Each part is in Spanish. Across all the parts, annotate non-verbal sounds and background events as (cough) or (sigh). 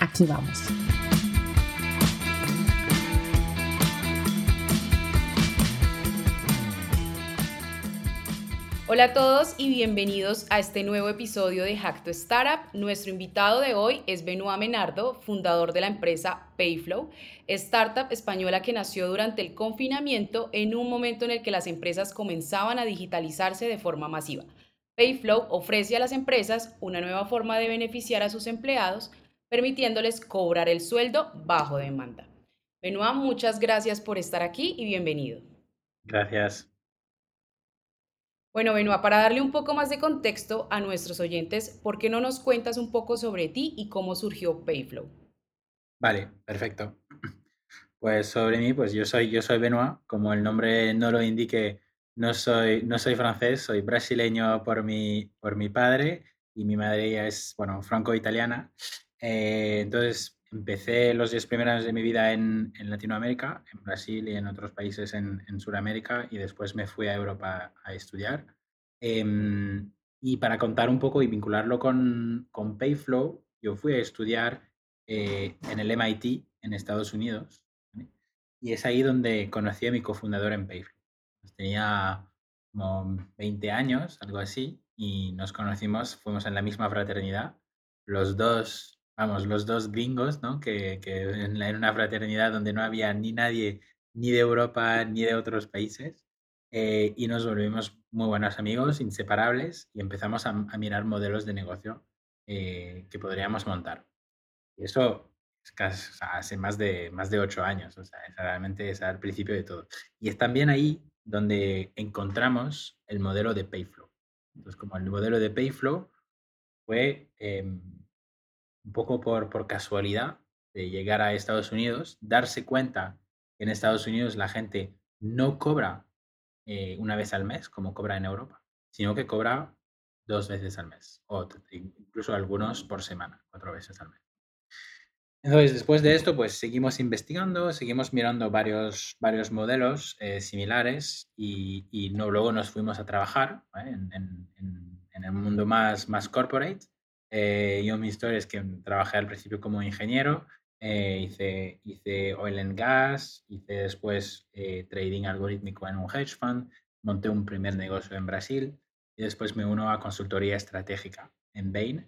Aquí vamos. Hola a todos y bienvenidos a este nuevo episodio de Hack Startup. Nuestro invitado de hoy es Benoit Menardo, fundador de la empresa Payflow, startup española que nació durante el confinamiento en un momento en el que las empresas comenzaban a digitalizarse de forma masiva. Payflow ofrece a las empresas una nueva forma de beneficiar a sus empleados permitiéndoles cobrar el sueldo bajo demanda. Benoit, muchas gracias por estar aquí y bienvenido. Gracias. Bueno, Benoit, para darle un poco más de contexto a nuestros oyentes, ¿por qué no nos cuentas un poco sobre ti y cómo surgió Payflow? Vale, perfecto. Pues sobre mí, pues yo soy, yo soy Benoit, como el nombre no lo indique, no soy, no soy francés, soy brasileño por mi, por mi padre y mi madre es, bueno, franco-italiana. Eh, entonces, empecé los 10 primeros años de mi vida en, en Latinoamérica, en Brasil y en otros países en, en Sudamérica, y después me fui a Europa a estudiar. Em, y para contar un poco y vincularlo con, con Payflow, yo fui a estudiar eh, en el MIT en Estados Unidos, y es ahí donde conocí a mi cofundador en Payflow. Tenía como 20 años, algo así, y nos conocimos, fuimos en la misma fraternidad. Los dos vamos, los dos gringos, ¿no? Que, que en, una fraternidad donde no había ni nadie ni de Europa ni de otros países. Eh, y nos volvimos muy buenos amigos, inseparables, y empezamos a, mirar modelos de negocio eh, que podríamos montar. Y eso es casi, hace más de, más de ocho años, o sea, realmente es al principio de todo. Y es también ahí donde encontramos el modelo de Payflow. Entonces, como el modelo de Payflow fue... Em, un poco por, por casualidad de llegar a Estados Unidos, darse cuenta que en Estados Unidos la gente no cobra eh, una vez al mes como cobra en Europa, sino que cobra dos veces al mes, o incluso algunos por semana, cuatro veces al mes. Entonces, después de esto, pues seguimos investigando, seguimos mirando varios, varios modelos eh, similares y, y no, luego nos fuimos a trabajar en, en, en, el mundo más, más corporate eh, yo mi historia es que trabajé al principio como ingeniero, eh, hice, hice oil and gas, hice después eh, trading algorítmico en un hedge fund, monté un primer negocio en Brasil y después me uno a consultoría estratégica en Bain,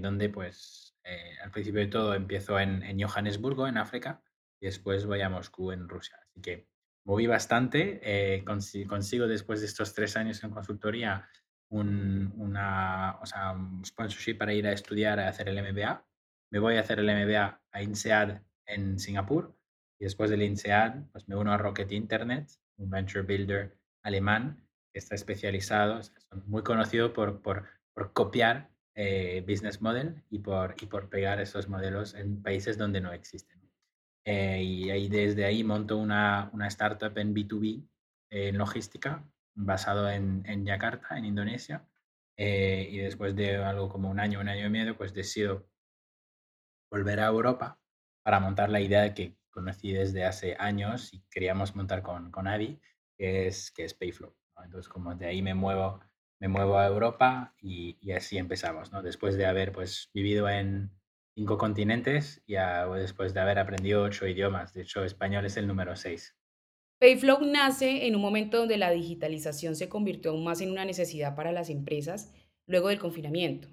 donde pues al principio de todo empiezo en, en, Johannesburgo, en África, y después voy a Moscú, en Rusia. Así que moví bastante, consigo después de estos tres años en consultoría un, una, o sea, un sponsorship para ir a estudiar, a hacer el MBA. Me voy a hacer el MBA a INSEAD en Singapur y después del INSEAD pues me uno a Rocket Internet, un venture builder alemán que está especializado, muy conocido por, por, por copiar eh, business model y por, y por pegar esos modelos en países donde no existen. Eh, y ahí, desde ahí monto una, una startup en B2B, en logística, basado en, en Yakarta, en Indonesia. Eh, y después de algo como un año, un año y medio, pues decido volver a Europa para montar la idea que conocí desde hace años y queríamos montar con, con que es, que es Payflow. Entonces, como de ahí me muevo, me muevo a Europa y, y, así empezamos, ¿no? Después de haber pues, vivido en cinco continentes y después de haber aprendido ocho idiomas. De hecho, español es el número seis. Payflow nace en un momento donde la digitalización se convirtió aún más en una necesidad para las empresas luego del confinamiento.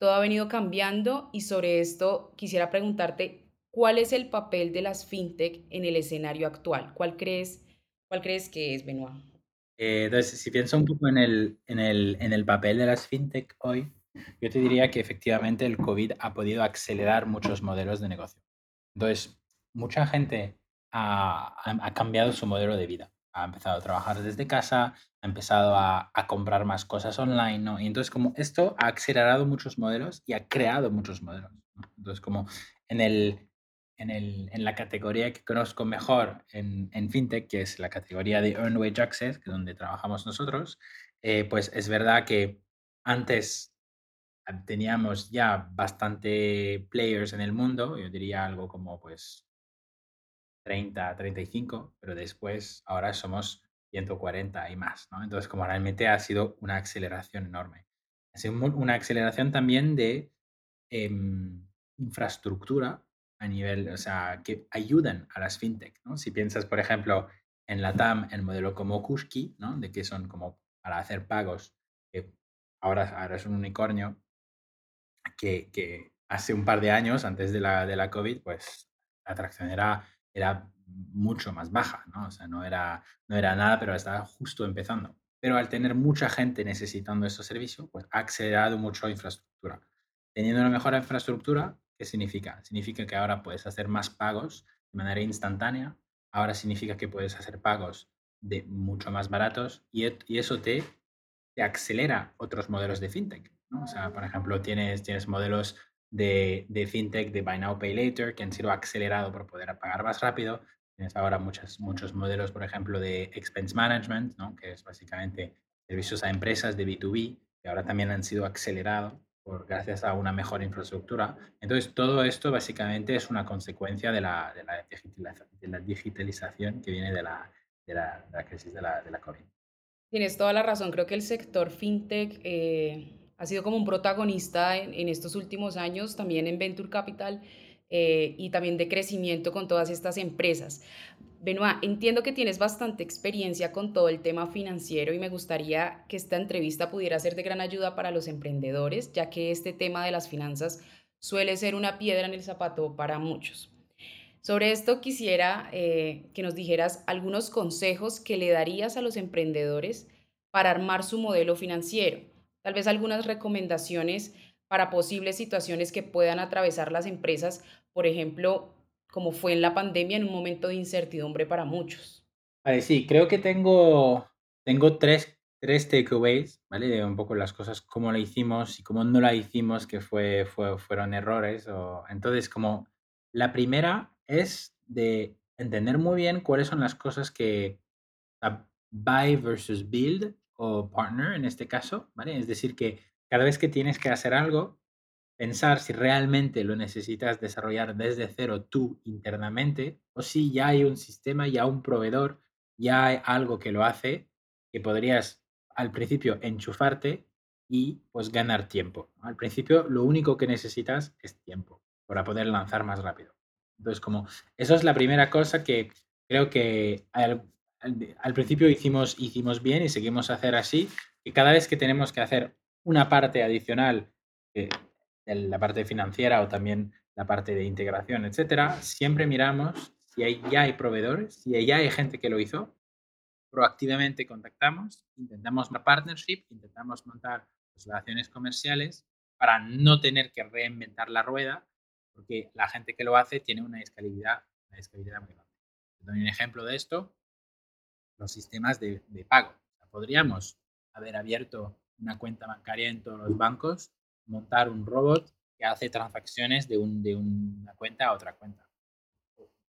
Todo ha venido cambiando y sobre esto quisiera preguntarte cuál es el papel de las fintech en el escenario actual. ¿Cuál crees, cuál crees que es, Benoit? Eh, entonces, si pienso un poco en el, en, el, en el papel de las fintech hoy, yo te diría que efectivamente el COVID ha podido acelerar muchos modelos de negocio. Entonces, mucha gente ha, cambiado su modelo de vida. Ha empezado a trabajar desde casa, ha empezado a, comprar más cosas online, ¿no? Y entonces como esto ha acelerado muchos modelos y ha creado muchos modelos. Entonces, como en, el, en, el, en la categoría que conozco mejor en, en, FinTech, que es la categoría de Earned Wage Access, que es donde trabajamos nosotros, eh, pues es verdad que antes teníamos ya bastante players en el mundo, yo diría algo como pues 30, 35, pero después ahora somos 140 y más, ¿no? Entonces, como realmente ha sido una aceleración enorme. Ha sido una aceleración también de em, infraestructura a nivel, o sea, que ayudan a las fintech, ¿no? Si piensas, por ejemplo, en la TAM, el modelo como Kushki, ¿no? De que son como para hacer pagos, que ahora, ahora es un unicornio, que, que hace un par de años, antes de la, de la COVID, pues la atracción era era mucho más baja, ¿no? O sea, no era, no era nada, pero estaba justo empezando. Pero al tener mucha gente necesitando estos servicios, pues ha acelerado mucho la infraestructura. Teniendo una mejor infraestructura, ¿qué significa? Significa que ahora puedes hacer más pagos de manera instantánea, ahora significa que puedes hacer pagos de mucho más baratos y, y eso te, te acelera otros modelos de fintech. ¿no? O sea, por ejemplo, tienes, tienes modelos de, de, fintech de Buy Now, Pay Later, que han sido acelerados por poder pagar más rápido. Tienes ahora muchos, muchos modelos, por ejemplo, de Expense Management, ¿no? que es básicamente servicios a empresas de B2B, que ahora también han sido acelerados por, gracias a una mejor infraestructura. Entonces, todo esto básicamente es una consecuencia de la, de la, de la digitalización que viene de la, de la, crisis de la COVID. Tienes toda la razón. Creo que el sector fintech eh, ha sido como un protagonista en, estos últimos años, también en Venture Capital eh, y también de crecimiento con todas estas empresas. Benoit, entiendo que tienes bastante experiencia con todo el tema financiero y me gustaría que esta entrevista pudiera ser de gran ayuda para los emprendedores, ya que este tema de las finanzas suele ser una piedra en el zapato para muchos. Sobre esto quisiera eh, que nos dijeras algunos consejos que le darías a los emprendedores para armar su modelo financiero tal vez algunas recomendaciones para posibles situaciones que puedan atravesar las empresas, por ejemplo, como fue en la pandemia en un momento de incertidumbre para muchos. Vale, sí, creo que tengo, tengo tres, tres takeaways, ¿vale? De un poco las cosas, cómo la hicimos y cómo no la hicimos, que fue, fue, fueron errores. O... Entonces, como la primera es de entender muy bien cuáles son las cosas que buy versus build o partner en este caso, ¿vale? Es decir, que cada vez que tienes que hacer algo, pensar si realmente lo necesitas desarrollar desde cero tú internamente o si ya hay un sistema, ya un proveedor, ya hay algo que lo hace, que podrías al principio enchufarte y pues ganar tiempo. Al principio lo único que necesitas es tiempo para poder lanzar más rápido. Entonces, como eso es la primera cosa que creo que al, principio hicimos, hicimos bien y seguimos a hacer así, que cada vez que tenemos que hacer una parte adicional de, la parte financiera o también la parte de integración, etcétera, siempre miramos si hay, ya hay proveedores, si ya hay gente que lo hizo, proactivamente contactamos, intentamos una partnership, intentamos montar relaciones comerciales para no tener que reinventar la rueda, porque la gente que lo hace tiene una escalabilidad, una escalabilidad muy grande. doy un ejemplo de esto los sistemas de, pago. podríamos haber abierto una cuenta bancaria en todos los bancos, montar un robot que hace transacciones de, de una cuenta a otra cuenta.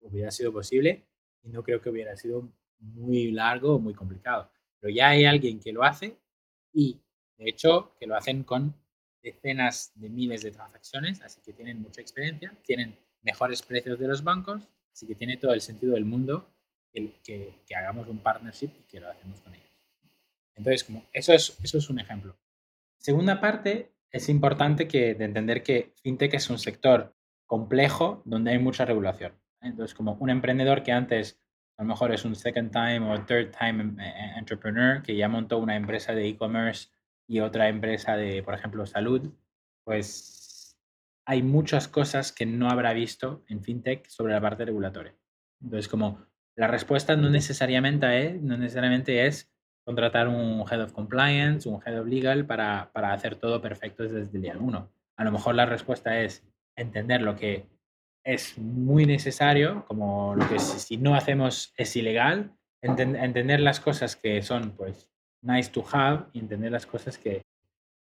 Hubiera sido posible y no creo que hubiera sido muy largo o muy complicado. Pero ya hay alguien que lo hace y, de hecho, que lo hacen con decenas de miles de transacciones, así que tienen mucha experiencia, tienen mejores precios de los bancos, así que tiene todo el sentido del mundo que, que, hagamos un partnership y que lo hacemos con ellos. Entonces, como eso, es, eso es un ejemplo. Segunda parte, es importante que, de entender que FinTech es un sector complejo donde hay mucha regulación. Entonces, como un emprendedor que antes a lo mejor es un second time o third time em, eh, eh, entrepreneur que ya montó una empresa de e-commerce y otra empresa de, por ejemplo, salud, pues hay muchas cosas que no habrá visto en FinTech sobre la parte regulatoria. Entonces, como la respuesta no necesariamente es, no necesariamente es contratar un Head of Compliance, un Head of Legal para, para hacer todo perfecto desde el día uno. A lo mejor la respuesta es entender lo que es muy necesario, como lo que si, no hacemos es ilegal, entender las cosas que son pues nice to have y entender las cosas que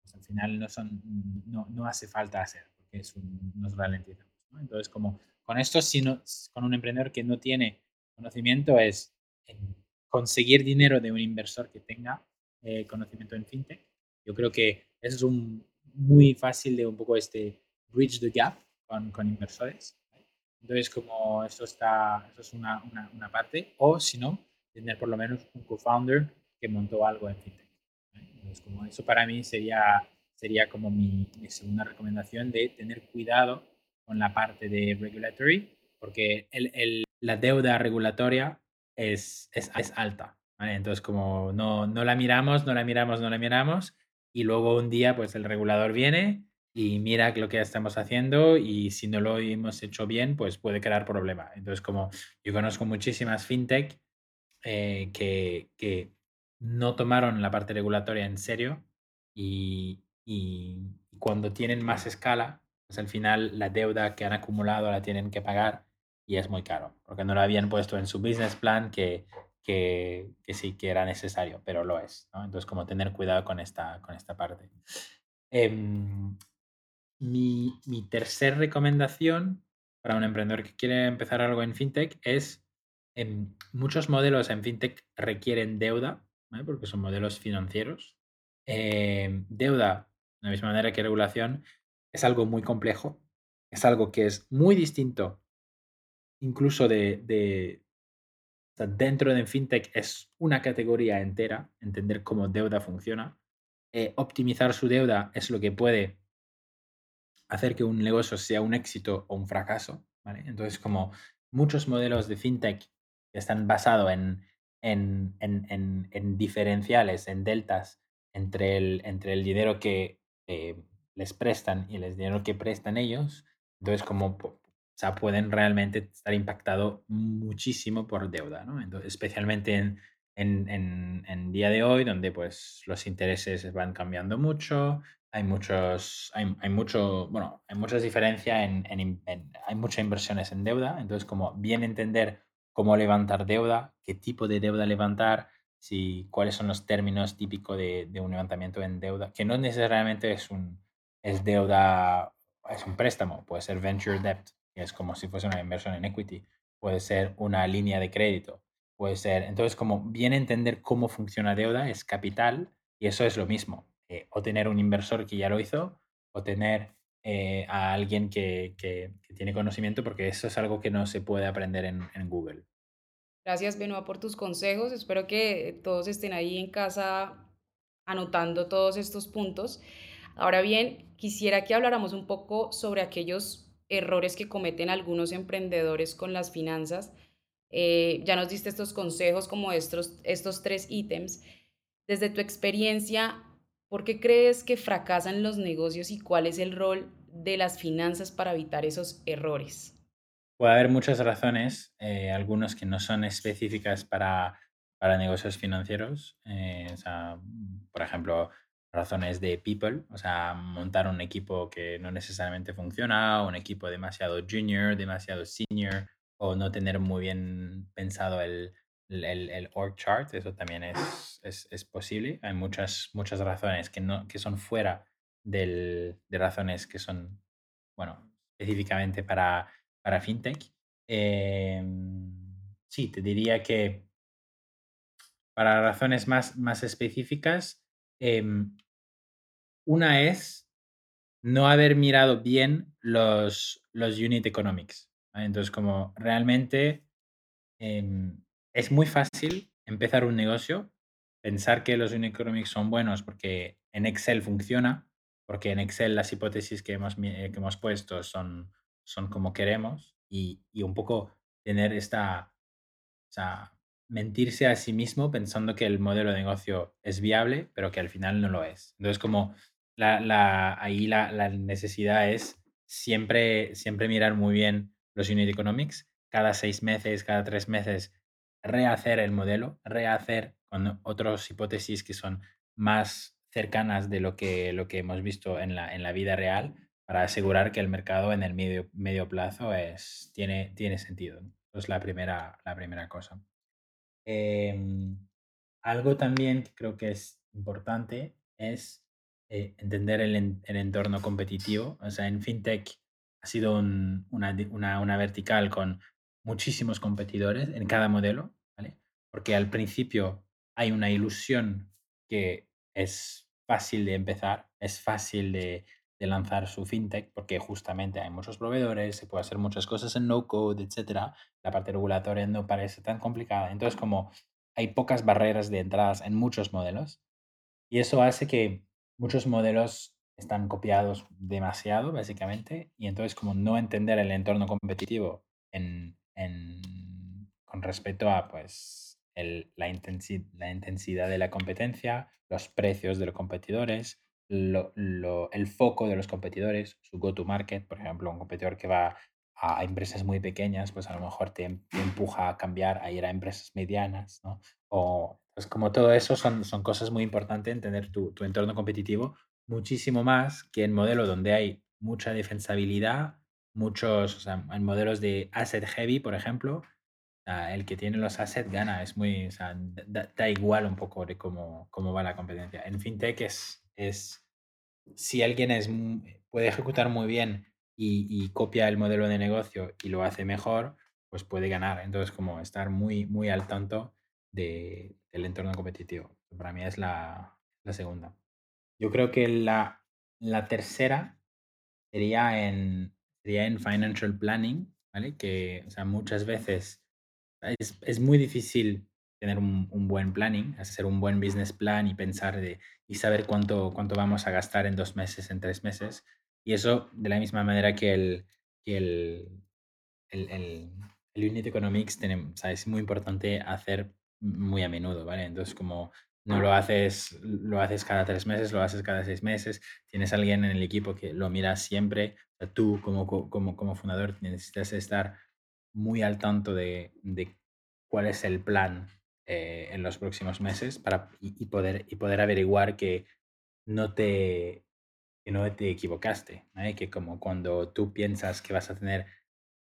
pues, al final no, son, no, no hace falta hacer. es nos ralentizamos. Entonces, como con esto, si no, con un emprendedor que no tiene conocimiento, es conseguir dinero de un inversor que tenga eh, conocimiento en fintech. Yo creo que es un, muy fácil de un poco este bridge the gap con, con inversores. Entonces, como eso está, eso es una, una, parte, o si no, tener por lo menos un co-founder que montó algo en fintech. Entonces, como eso para mí sería, sería como mi, mi segunda recomendación de tener cuidado con la parte de regulatory, porque el, el, la deuda regulatoria es, es, es alta. Entonces, como no, no la miramos, no la miramos, no la miramos, y luego un día, pues el regulador viene y mira lo que estamos haciendo y si no lo hemos hecho bien, pues puede crear problema. Entonces, como yo conozco muchísimas fintech eh, que, que no tomaron la parte regulatoria en serio y, y cuando tienen más escala, pues al final la deuda que han acumulado la tienen que pagar y es muy caro, porque no lo habían puesto en su business plan que, que, que sí que era necesario, pero lo es. Entonces, como tener cuidado con esta, con esta parte. Em, mi, mi tercer recomendación para un emprendedor que quiere empezar algo en fintech es em, muchos modelos en fintech requieren deuda, porque son modelos financieros. Em, deuda, de la misma manera que regulación, es algo muy complejo, es algo que es muy distinto incluso de, de dentro de FinTech es una categoría entera, entender cómo deuda funciona. Eh, optimizar su deuda es lo que puede hacer que un negocio sea un éxito o un fracaso. Entonces, como muchos modelos de FinTech están basados en, en, en, en, diferenciales, en deltas entre el, entre el dinero que eh, les prestan y el dinero que prestan ellos. Entonces, como o sea, pueden realmente estar impactados muchísimo por deuda, ¿no? Entonces, especialmente en, en, en, en, día de hoy, donde pues los intereses van cambiando mucho, hay muchos, hay, hay mucho, bueno, hay muchas diferencias en, hay muchas inversiones en deuda, entonces como bien entender cómo levantar deuda, qué tipo de deuda levantar, si, cuáles son los términos típicos de, de un levantamiento en deuda, que no necesariamente es un, es deuda, es un préstamo, puede ser venture debt, es como si fuese una inversión en equity, puede ser una línea de crédito, puede ser, entonces como bien entender cómo funciona deuda es capital y eso es lo mismo, eh, o tener un inversor que ya lo hizo, o tener eh, a alguien que, que, tiene conocimiento, porque eso es algo que no se puede aprender en, en Google. Gracias, Benoit, por tus consejos. Espero que todos estén ahí en casa anotando todos estos puntos. Ahora bien, quisiera que habláramos un poco sobre aquellos errores que cometen algunos emprendedores con las finanzas. Eh, ya nos diste estos consejos como estos, estos tres ítems. Desde tu experiencia, ¿por qué crees que fracasan los negocios y cuál es el rol de las finanzas para evitar esos errores? Puede haber muchas razones, eh, algunos que no son específicas para, para negocios financieros. Eh, por ejemplo, razones de people, o sea, montar un equipo que no necesariamente funciona, un equipo demasiado junior, demasiado senior, o no tener muy bien pensado el, el, el org chart, eso también es, es, es, posible. Hay muchas, muchas razones que, no, que son fuera del, de razones que son, bueno, específicamente para, para fintech. Eh, sí, te diría que para razones más, más específicas, eh, una es no haber mirado bien los, los unit economics. Entonces, como realmente em, es muy fácil empezar un negocio, pensar que los unit economics son buenos porque en Excel funciona, porque en Excel las hipótesis que hemos, que hemos puesto son, son como queremos y, y un poco tener esta, mentirse a sí mismo pensando que el modelo de negocio es viable, pero que al final no lo es. Entonces, como la, la, ahí la, la, necesidad es siempre, siempre mirar muy bien los unit economics, cada seis meses, cada tres meses, rehacer el modelo, rehacer con otras hipótesis que son más cercanas de lo que, lo que hemos visto en la, en la vida real para asegurar que el mercado en el medio, medio plazo es, tiene, tiene sentido. Es la primera, la primera cosa. Em, algo también que creo que es importante es eh, entender el, entorno competitivo. O sea, en FinTech ha sido una, una, vertical con muchísimos competidores en cada modelo, ¿vale? Porque al principio hay una ilusión que es fácil de empezar, es fácil de, de lanzar su fintech porque justamente hay muchos proveedores, se puede hacer muchas cosas en no code, etcétera. La parte regulatoria no parece tan complicada. Entonces, como hay pocas barreras de entradas en muchos modelos y eso hace que muchos modelos están copiados demasiado, básicamente, y entonces como no entender el entorno competitivo en, con respecto a pues el, la, la intensidad de la competencia, los precios de los competidores, el foco de los competidores, su go-to-market, por ejemplo, un competidor que va a, empresas muy pequeñas, pues a lo mejor te, em, empuja a cambiar, a ir a empresas medianas, ¿no? O, pues como todo eso son, son cosas muy importantes, entender tu, tu entorno competitivo muchísimo más que en modelo donde hay mucha defensabilidad, muchos, o sea, en modelos de asset heavy, por ejemplo, el que tiene los assets gana, es muy, o sea, da, da, igual un poco de cómo, cómo va la competencia. En fintech es, es si alguien es, puede ejecutar muy bien y, copia el modelo de negocio y lo hace mejor, pues puede ganar. Entonces, como estar muy, muy al tanto de, del entorno competitivo. Para mí es la, la segunda. Yo creo que la, la tercera sería en, sería en financial planning, ¿vale? Que, o sea, muchas veces es, es muy difícil tener un, un, buen planning, hacer un buen business plan y pensar de, y saber cuánto, cuánto vamos a gastar en dos meses, en tres meses. Y eso de la misma manera que el, que el, el, el, el Unit Economics tenemos, es muy importante hacer muy a menudo, ¿vale? Entonces, como no lo haces, lo haces cada tres meses, lo haces cada seis meses, tienes alguien en el equipo que lo mira siempre, tú como, como, como fundador necesitas estar muy al tanto de, de cuál es el plan eh, en los próximos meses para, y, poder, y poder averiguar que no te, que no te equivocaste, que como cuando tú piensas que vas a tener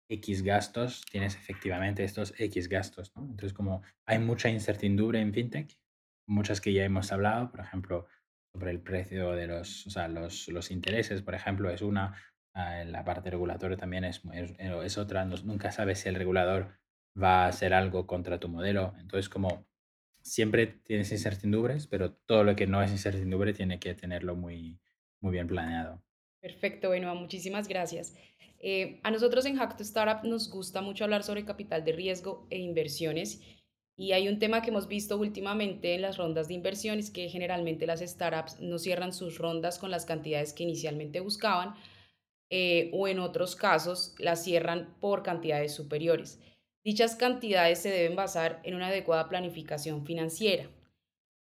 X gastos, tienes efectivamente estos X gastos. Entonces, como hay mucha incertidumbre en FinTech, muchas que ya hemos hablado, por ejemplo, sobre el precio de los, o sea, los, los intereses, por ejemplo, es una, ah, la parte regulatoria también es, es, es otra, nunca sabes si el regulador va a hacer algo contra tu modelo. Entonces, como siempre tienes incertidumbres, pero todo lo que no es incertidumbre tiene que tenerlo muy, muy bien planeado. Perfecto, bueno, muchísimas gracias. Eh, a nosotros en Hack to Startup nos gusta mucho hablar sobre capital de riesgo e inversiones. Y hay un tema que hemos visto últimamente en las rondas de inversiones, que generalmente las startups no cierran sus rondas con las cantidades que inicialmente buscaban, eh, o en otros casos las cierran por cantidades superiores. Dichas cantidades se deben basar en una adecuada planificación financiera.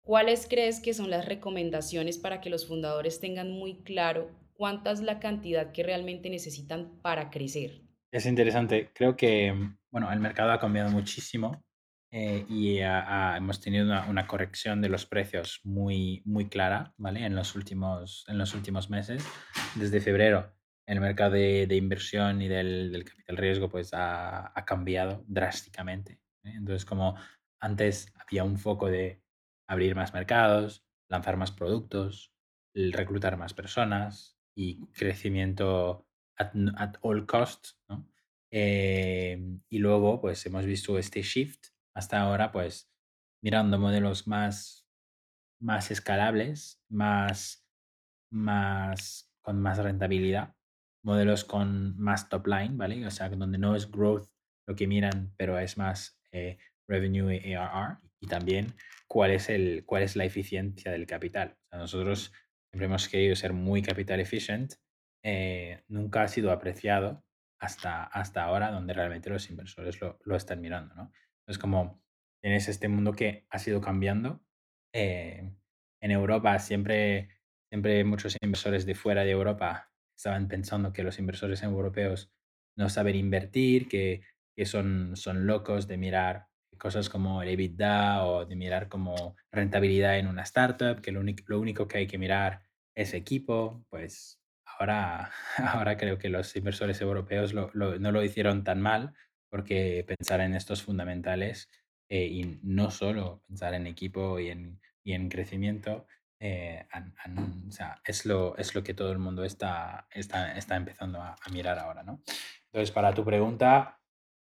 ¿Cuáles crees que son las recomendaciones para que los fundadores tengan muy claro cuánta es la cantidad que realmente necesitan para crecer? Es interesante. Creo que bueno, el mercado ha cambiado muchísimo eh, y hemos tenido una, corrección de los precios muy, muy clara ¿vale? en, los últimos, en los últimos meses. Desde febrero el mercado de, inversión y del, capital riesgo pues ha, cambiado drásticamente. ¿eh? Entonces, como antes había un foco de abrir más mercados, lanzar más productos, reclutar más personas y crecimiento at, all costs, em, y luego, pues hemos visto este shift hasta ahora, pues mirando modelos más, más escalables, más, más, con más rentabilidad modelos con más top line, ¿vale? O sea, donde no es growth lo que miran, pero es más eh, revenue y ARR. Y también cuál es, el, cuál es la eficiencia del capital. O sea, nosotros siempre hemos querido ser muy capital efficient. Eh, nunca ha sido apreciado hasta, hasta ahora, donde realmente los inversores lo, lo están mirando, ¿no? Es como tienes este mundo que ha sido cambiando. Eh, en Europa siempre, siempre muchos inversores de fuera de Europa estaban pensando que los inversores europeos no saben invertir, que, que son, son locos de mirar cosas como el EBITDA o de mirar como rentabilidad en una startup, que lo, lo único que hay que mirar es equipo, pues ahora, (laughs) ahora creo que los inversores europeos no lo hicieron tan mal porque pensar en estos fundamentales eh, y no solo pensar en equipo y en, y en crecimiento eh, es, lo, es lo que todo el mundo está, está, está empezando a, mirar ahora, ¿no? Entonces, para tu pregunta,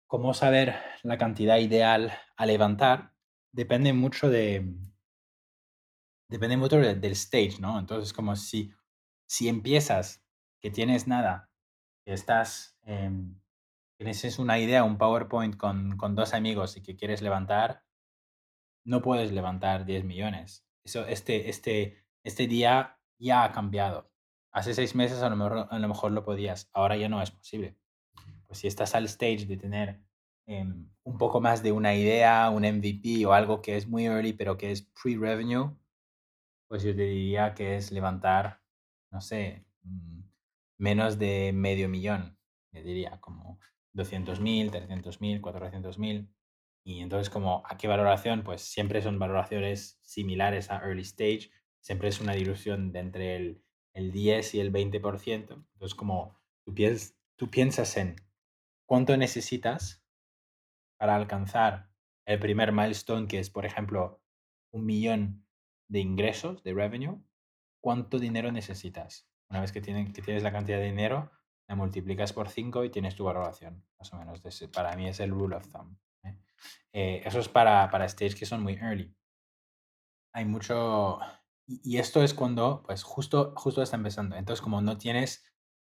¿cómo saber la cantidad ideal a levantar? Depende mucho de... Depende mucho del stage, ¿no? Entonces, como si, si empiezas, que tienes nada, que estás, em, tienes una idea, un PowerPoint con, con dos amigos y que quieres levantar, no puedes levantar 10 millones. Eso, este, este, este día ya ha cambiado. Hace seis meses a lo, mejor, a lo mejor lo podías, ahora ya no es posible. Pues si estás al stage de tener em, un poco más de una idea, un MVP o algo que es muy early pero que es pre-revenue, pues yo te diría que es levantar, no sé, mm, menos de medio millón, yo diría, como 200.000, 300.000, 400.000. Y entonces, como a qué valoración, pues siempre son valoraciones similares a early stage, siempre es una dilución de entre el, el 10 y el 20%. Entonces, como tú, piensas, tú piensas en cuánto necesitas para alcanzar el primer milestone, que es, por ejemplo, un millón de ingresos, de revenue, ¿cuánto dinero necesitas? Una vez que, tienen, que tienes la cantidad de dinero, la multiplicas por 5 y tienes tu valoración, más o menos. Para mí es el rule of thumb. ¿Eh? Eso es para, para stage que son muy early. Hay mucho... Y, esto es cuando, pues justo, justo está empezando. Entonces, como no tienes,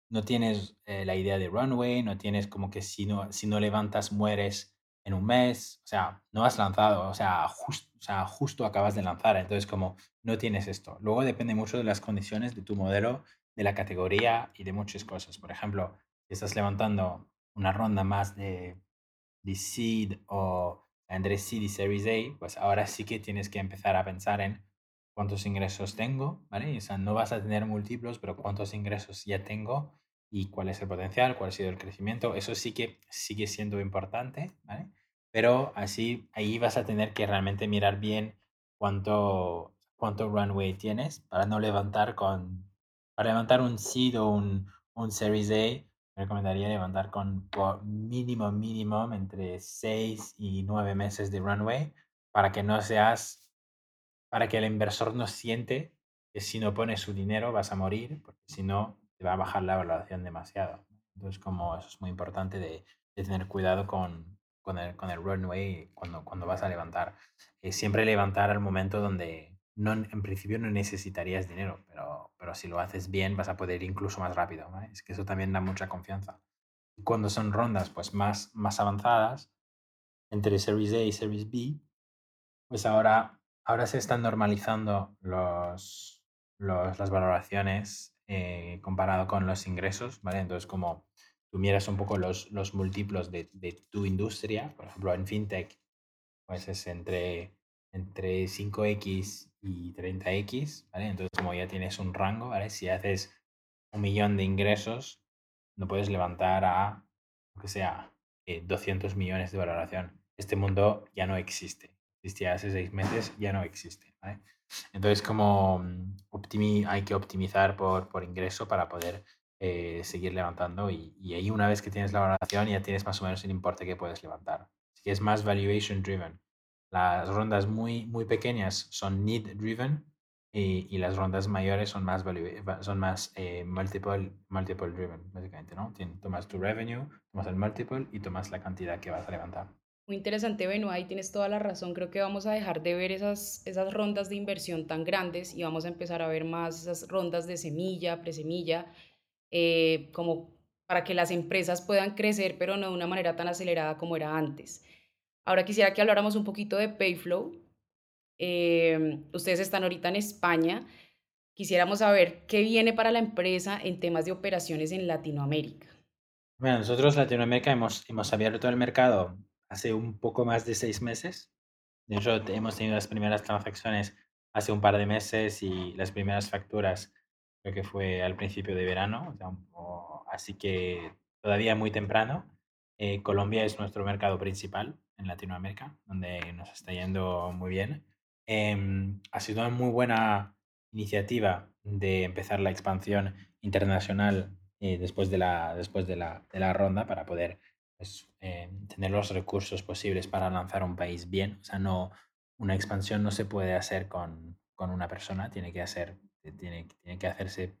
no tienes eh, la idea de runway, no tienes como que si no, si no levantas mueres en un mes, o sea, no has lanzado, o sea, o sea, justo acabas de lanzar, entonces como no tienes esto. Luego depende mucho de las condiciones de tu modelo, de la categoría y de muchas cosas. Por ejemplo, si estás levantando una ronda más de de seed o entre seed y series A, pues ahora sí que tienes que empezar a pensar en cuántos ingresos tengo, ¿vale? O sea, no vas a tener múltiplos, pero cuántos ingresos ya tengo y cuál es el potencial, cuál ha sido el crecimiento. Eso sí que sigue siendo importante, ¿vale? Pero así, ahí vas a tener que realmente mirar bien cuánto, cuánto runway tienes para no levantar con, para levantar un seed o un, un series A recomendaría levantar con mínimo, mínimo entre 6 y 9 meses de runway para que no seas, para que el inversor no siente que si no pones su dinero vas a morir, porque si no te va a bajar la valoración demasiado. Entonces, como eso es muy importante de, tener cuidado con, con, el, con el runway cuando, cuando vas a levantar. Eh, siempre levantar al momento donde, no, en principio no necesitarías dinero, pero, pero si lo haces bien vas a poder ir incluso más rápido. Es que eso también da mucha confianza. Cuando son rondas pues más, más avanzadas, entre Series A y Series B, pues ahora, ahora se están normalizando los, los las valoraciones eh, comparado con los ingresos, ¿vale? Entonces, como tú miras un poco los, los múltiplos de, de tu industria, por ejemplo, en FinTech, pues es entre entre 5x y 30x, ¿vale? Entonces, como ya tienes un rango, ¿vale? Si haces un millón de ingresos, no puedes levantar a, lo que sea, 200 eh, millones de valoración. Este mundo ya no existe. Existía hace seis meses, ya no existe. Entonces, como mm, hay que optimizar por, por ingreso para poder eh, seguir levantando y, y, ahí una vez que tienes la valoración ya tienes más o menos el importe que puedes levantar. Así que es más valuation driven. Las rondas muy, muy pequeñas son need driven y, y las rondas mayores son más, son más eh, multiple, multiple driven, básicamente, ¿no? Tomas tu revenue, tomas el multiple y tomas la cantidad que vas a levantar. Muy interesante, Beno, ahí tienes toda la razón. Creo que vamos a dejar de ver esas, esas rondas de inversión tan grandes y vamos a empezar a ver más esas rondas de semilla, presemilla, eh, como para que las empresas puedan crecer, pero no de una manera tan acelerada como era antes. Ahora quisiera que habláramos un poquito de Payflow. Em, ustedes están ahorita en España. Quisiéramos saber qué viene para la empresa en temas de operaciones en Latinoamérica. Bueno, nosotros Latinoamérica hemos, hemos abierto el mercado hace un poco más de seis meses. De hecho, hemos tenido las primeras transacciones hace un par de meses y las primeras facturas creo que fue al principio de verano. así que todavía muy temprano. Eh, Colombia es nuestro mercado principal en Latinoamérica, donde nos está yendo muy bien. Em, ha sido una muy buena iniciativa de empezar la expansión internacional eh, después, de la, después de la, de la ronda para poder pues, em, tener los recursos posibles para lanzar un país bien. O sea, no, una expansión no se puede hacer con, con una persona, tiene que, hacer, tiene, tiene que hacerse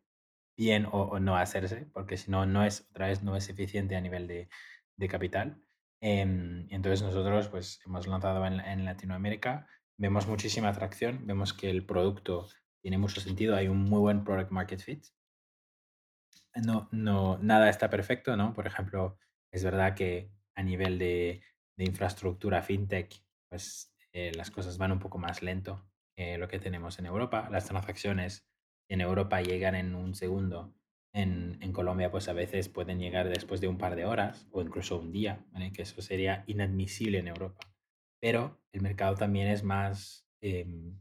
bien o, no hacerse, porque si no, no es, otra vez, no es eficiente a nivel de, de capital. Em, entonces nosotros pues hemos lanzado en, Latinoamérica, vemos muchísima atracción, vemos que el producto tiene mucho sentido, hay un muy buen product market fit. No, no, nada está perfecto, ¿no? Por ejemplo, es verdad que a nivel de, de infraestructura fintech, pues eh, las cosas van un poco más lento que lo que tenemos en Europa. Las transacciones en Europa llegan en un segundo. En, en, Colombia, pues a veces pueden llegar después de un par de horas o incluso un día, ¿vale? que eso sería inadmisible en Europa. Pero el mercado también es más... Em,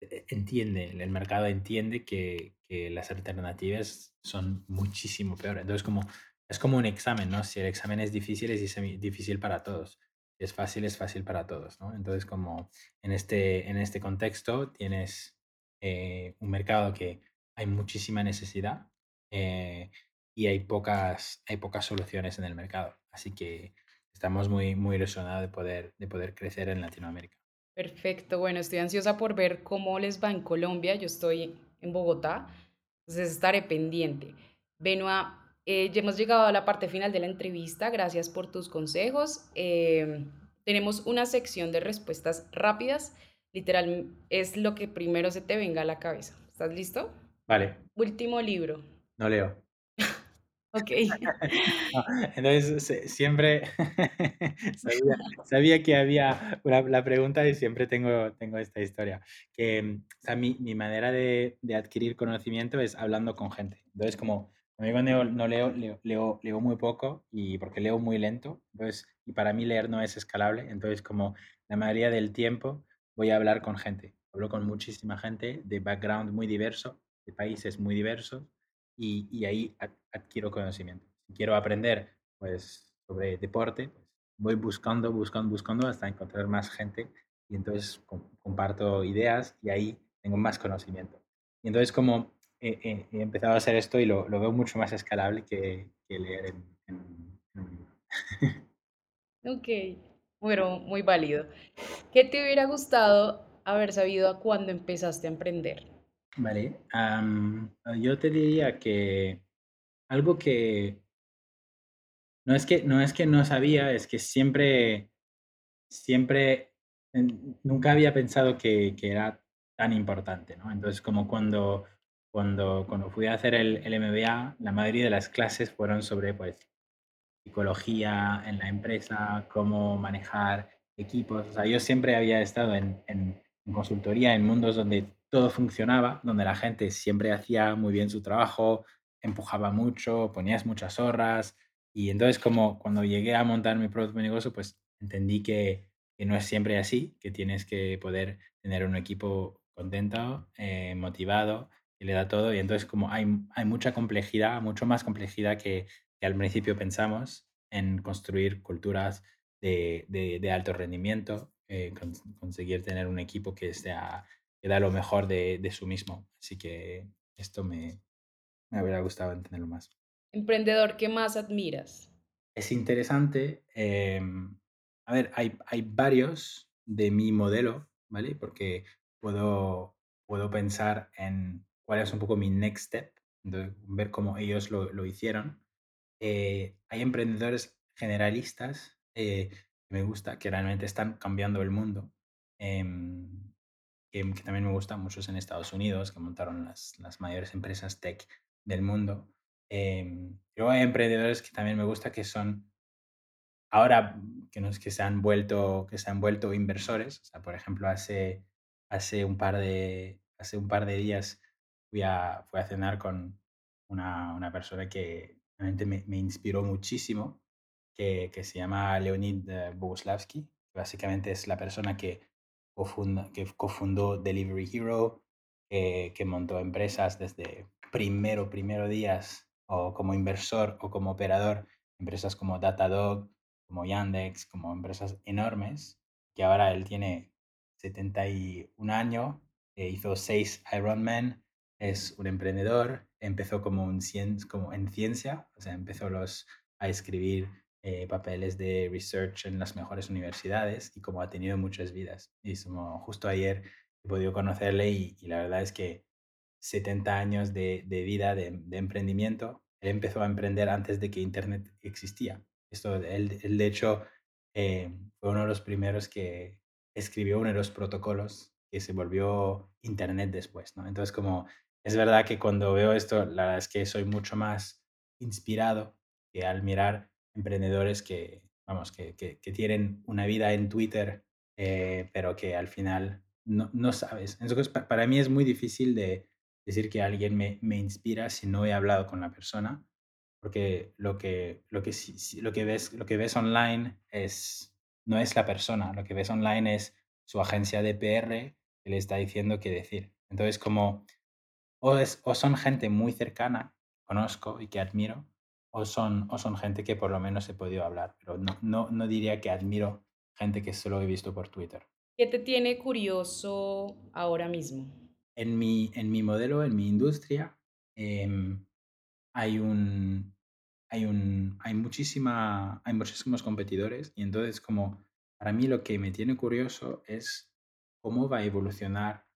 e, entiende, el mercado entiende que, que, las alternativas son muchísimo peores. Entonces, como, es como un examen, ¿no? Si el examen es difícil, es difícil para todos. Si es fácil, es fácil para todos, ¿no? Entonces, como en este, en este contexto tienes eh, un mercado que hay muchísima necesidad eh, y hay pocas, hay pocas soluciones en el mercado. Así que estamos muy, muy ilusionados de poder, de poder crecer en Latinoamérica. Perfecto, bueno, estoy ansiosa por ver cómo les va en Colombia. Yo estoy en Bogotá, entonces estaré pendiente. Benoit, eh, ya hemos llegado a la parte final de la entrevista. Gracias por tus consejos. tenemos una sección de respuestas rápidas. Literal, es lo que primero se te venga a la cabeza. ¿Estás listo? Vale. Último libro. No leo. (laughs) ok. (laughs) entonces, siempre (laughs) sabía, que había la pregunta y siempre tengo, tengo esta historia. Que o sea, mi, mi, manera de, de, adquirir conocimiento es hablando con gente. Entonces, como cuando no leo, leo, leo, leo muy poco y porque leo muy lento. Entonces, y para mí leer no es escalable. Entonces, como la mayoría del tiempo voy a hablar con gente. Hablo con muchísima gente de background muy diverso, de países muy diversos, y, y ahí adquiero conocimiento. Si quiero aprender pues, sobre deporte, pues, voy buscando, buscando, buscando hasta encontrar más gente y entonces comparto ideas y ahí tengo más conocimiento. Y entonces como he, empezado a hacer esto y lo, lo, veo mucho más escalable que, que leer en, en, en un libro. (laughs) ok, bueno, muy válido. ¿Qué te hubiera gustado haber sabido cuando empezaste a emprender? Vale, yo te diría que algo que no es que no es que no sabía, es que siempre, siempre, nunca había pensado que, que era tan importante, ¿no? Entonces, como cuando, cuando, cuando fui a hacer el, MBA, la mayoría de las clases fueron sobre, pues, psicología en la empresa, cómo manejar equipos. O sea, yo siempre había estado en, en, consultoría, en mundos donde todo funcionaba, donde la gente siempre hacía muy bien su trabajo, empujaba mucho, ponías muchas horas. Y entonces, como cuando llegué a montar mi propio negocio, pues entendí que, no es siempre así, que tienes que poder tener un equipo contento, eh, motivado, que le da todo. Y entonces, como hay, hay mucha complejidad, mucho más complejidad que, que al principio pensamos en construir culturas de, de, alto rendimiento, eh, conseguir tener un equipo que, sea, que da lo mejor de, de su mismo. Así que esto me, me hubiera gustado entenderlo más. Emprendedor, ¿qué más admiras? Es interesante. Em, a ver, hay, hay varios de mi modelo, ¿vale? Porque puedo, puedo pensar en cuál es un poco mi next step, ver cómo ellos lo, lo hicieron. Eh, hay emprendedores generalistas eh, me gusta, que realmente están cambiando el mundo. Em, que, también me gusta, muchos en Estados Unidos, que montaron las, las mayores empresas tech del mundo. Eh, luego hay emprendedores que también me gusta, que son ahora que, nos, que, se, han vuelto, que se han vuelto inversores. O sea, por ejemplo, hace, hace, un, par de, hace un par de días fui a, fui a cenar con una, una persona que realmente me, me inspiró muchísimo que, que se llama Leonid eh, Boguslavsky. Básicamente es la persona que, cofunda, que cofundó Delivery Hero, que montó empresas desde primero, primero días, o como inversor o como operador, empresas como Datadog, como Yandex, como empresas enormes, que ahora él tiene 71 años, e hizo seis Ironman, es un emprendedor, empezó como, como en ciencia, o sea, empezó los, a escribir eh, papeles de research en las mejores universidades y como ha tenido muchas vidas. Y como justo ayer he podido conocerle y, la verdad es que 70 años de, vida, de, emprendimiento, él empezó a emprender antes de que Internet existía. Esto, él, de hecho eh, fue uno de los primeros que escribió uno de los protocolos que se volvió Internet después, ¿no? Entonces, como es verdad que cuando veo esto, la verdad es que soy mucho más inspirado que al mirar emprendedores que, vamos, que, que, tienen una vida en Twitter, eh, pero que al final no, no sabes. Entonces, para mí es muy difícil de decir que alguien me, me, inspira si no he hablado con la persona, porque lo que, lo que, lo que, ves, lo que ves online es, no es la persona, lo que ves online es su agencia de PR que le está diciendo qué decir. Entonces, como o, es, o son gente muy cercana, conozco y que admiro, o son, o son gente que por lo menos he podido hablar, pero no, no, no diría que admiro gente que solo he visto por Twitter. ¿Qué te tiene curioso ahora mismo? En mi, en mi modelo, en mi industria, em, hay un, hay un, hay muchísima, hay muchísimos competidores y entonces como para mí lo que me tiene curioso es cómo va a evolucionar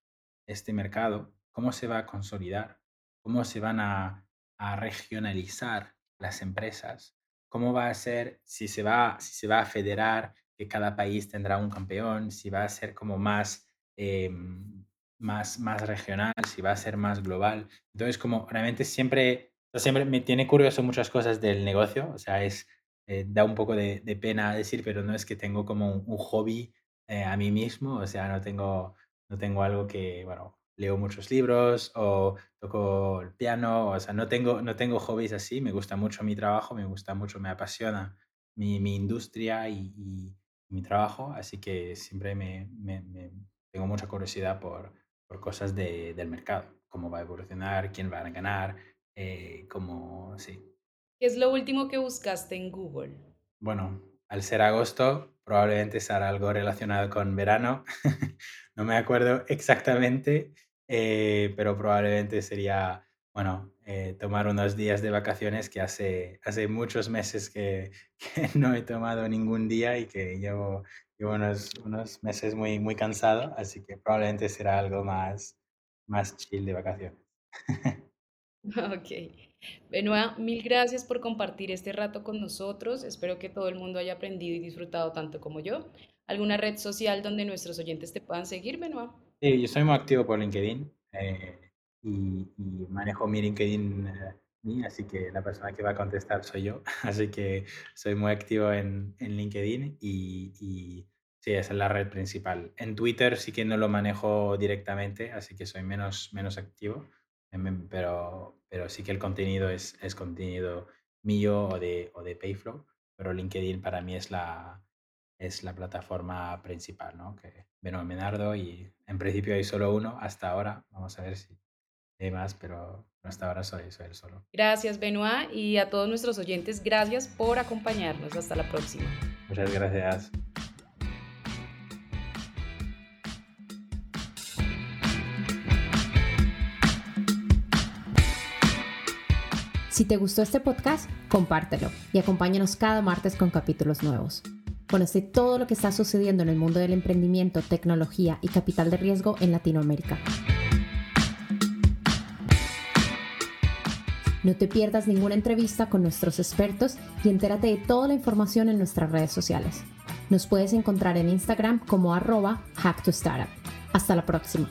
este mercado, cómo se va a consolidar, cómo se van a, a regionalizar las empresas, cómo va a ser, si se va, si se va a federar, que cada país tendrá un campeón, si va a ser como más, em, más, más regional, si va a ser más global. Entonces, como realmente siempre, siempre me tiene curioso muchas cosas del negocio, o sea, es, eh, da un poco de, pena decir, pero no es que tengo como un, hobby eh, a mí mismo, o sea, no tengo, no tengo algo que, bueno, leo muchos libros o toco el piano, o sea, no tengo, no tengo hobbies así, me gusta mucho mi trabajo, me gusta mucho, me apasiona mi, mi industria y, y, mi trabajo, así que siempre me, me, tengo mucha curiosidad por, por cosas de, del mercado, cómo va a evolucionar, quién va a ganar, eh, cómo, sí. ¿Qué es lo último que buscaste en Google? Bueno, al ser agosto, probablemente será algo relacionado con verano. (laughs) no me acuerdo exactamente, eh, pero probablemente sería, bueno, eh, tomar unos días de vacaciones que hace, hace muchos meses (laughs) que, no he tomado ningún día y que llevo, llevo unos, unos meses muy, muy cansado, así que probablemente será algo más, más chill de vacaciones. (laughs) (laughs) Ok. Benoit, mil gracias por compartir este rato con nosotros. Espero que todo el mundo haya aprendido y disfrutado tanto como yo. ¿Alguna red social donde nuestros oyentes te puedan seguir, Benoit? Sí, yo soy muy activo por LinkedIn eh, y, manejo mi LinkedIn eh, así que la persona que va a contestar soy yo. (laughs) Así que soy muy activo en, en LinkedIn y, y sí, esa es la red principal. En Twitter sí que no lo manejo directamente, así que soy menos, menos activo pero, pero sí que el contenido es, es contenido mío o de, o de Payflow, pero LinkedIn para mí es la, es la plataforma principal, ¿no? Que Benoit Menardo y en principio hay solo uno hasta ahora, vamos a ver si hay más, pero hasta ahora soy, soy el solo. Gracias Benoit y a todos nuestros oyentes, gracias por acompañarnos. Hasta la próxima. Muchas gracias. Si te gustó este podcast, compártelo y acompáñanos cada martes con capítulos nuevos. Conoce todo lo que está sucediendo en el mundo del emprendimiento, tecnología y capital de riesgo en Latinoamérica. No te pierdas ninguna entrevista con nuestros expertos y entérate de toda la información en nuestras redes sociales. Nos puedes encontrar en Instagram como arroba. Hasta la próxima.